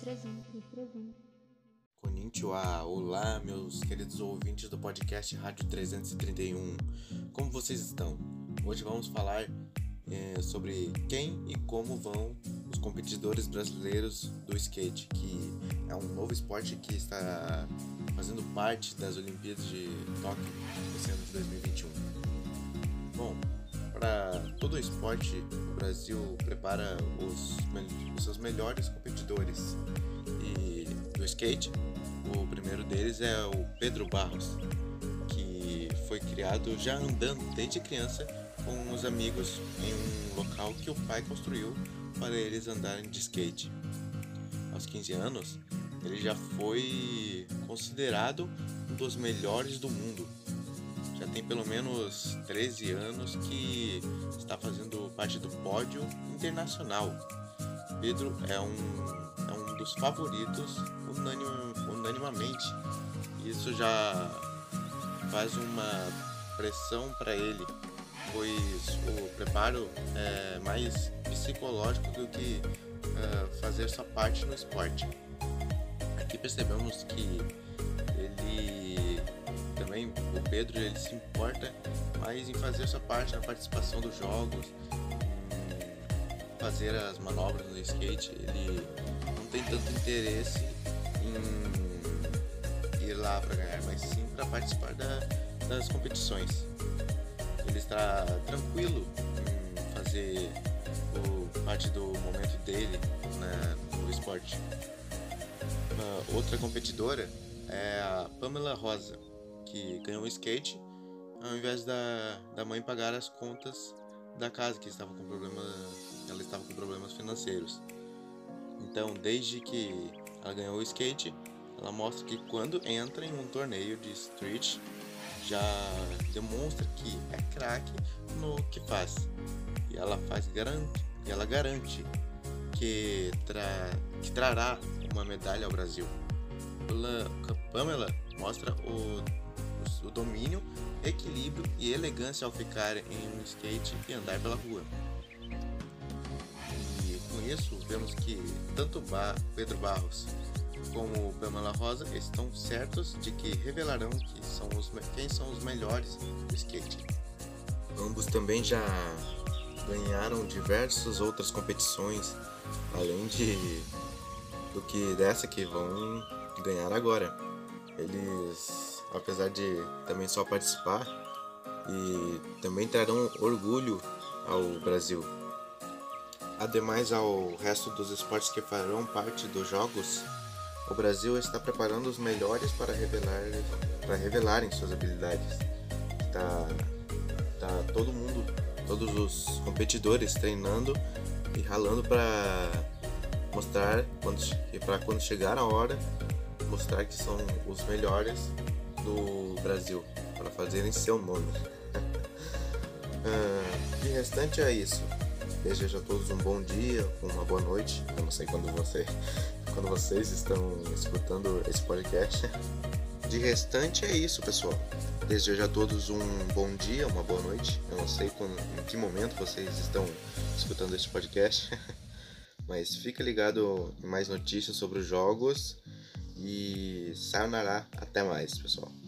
331. Konnichiwa, olá meus queridos ouvintes do podcast Rádio 331. Como vocês estão? Hoje vamos falar é, sobre quem e como vão os competidores brasileiros do skate, que é um novo esporte que está fazendo parte das Olimpíadas de Tóquio esse ano de 2021. Bom, para todo o esporte, o Brasil prepara os, os seus melhores competidores. E do skate, o primeiro deles é o Pedro Barros, que foi criado já andando desde criança com os amigos em um local que o pai construiu para eles andarem de skate. Aos 15 anos, ele já foi considerado um dos melhores do mundo já tem pelo menos 13 anos que está fazendo parte do pódio internacional. Pedro é um, é um dos favoritos unanim, unanimamente. Isso já faz uma pressão para ele, pois o preparo é mais psicológico do que uh, fazer sua parte no esporte. Aqui percebemos que ele o Pedro ele se importa mais em fazer sua parte na participação dos jogos, fazer as manobras no skate. Ele não tem tanto interesse em ir lá para ganhar, mas sim para participar da, das competições. Ele está tranquilo em fazer o, parte do momento dele no esporte. Uma outra competidora é a Pamela Rosa que ganhou um skate ao invés da, da mãe pagar as contas da casa que estava com problemas ela estava com problemas financeiros. Então desde que ela ganhou o skate ela mostra que quando entra em um torneio de street já demonstra que é craque no que faz. E ela faz garante ela garante que, tra, que trará uma medalha ao Brasil. Pamela mostra o o domínio, equilíbrio e elegância ao ficar em um skate e andar pela rua. E com isso, vemos que tanto Pedro Barros como Pamela Rosa estão certos de que revelarão que são os, quem são os melhores do skate. Ambos também já ganharam diversas outras competições, além de do que dessa que vão ganhar agora. Eles apesar de também só participar, e também trarão orgulho ao Brasil. Ademais ao resto dos esportes que farão parte dos jogos, o Brasil está preparando os melhores para revelar para revelarem suas habilidades. Tá, tá todo mundo, todos os competidores treinando e ralando para mostrar quando para quando chegar a hora mostrar que são os melhores do Brasil para fazerem seu nome. ah, de restante é isso. Desejo a todos um bom dia, uma boa noite. Eu não sei quando você, quando vocês estão escutando esse podcast. De restante é isso, pessoal. Desejo a todos um bom dia, uma boa noite. Eu não sei quando, em que momento vocês estão escutando esse podcast, mas fica ligado em mais notícias sobre os jogos e sayonara. Até mais, pessoal.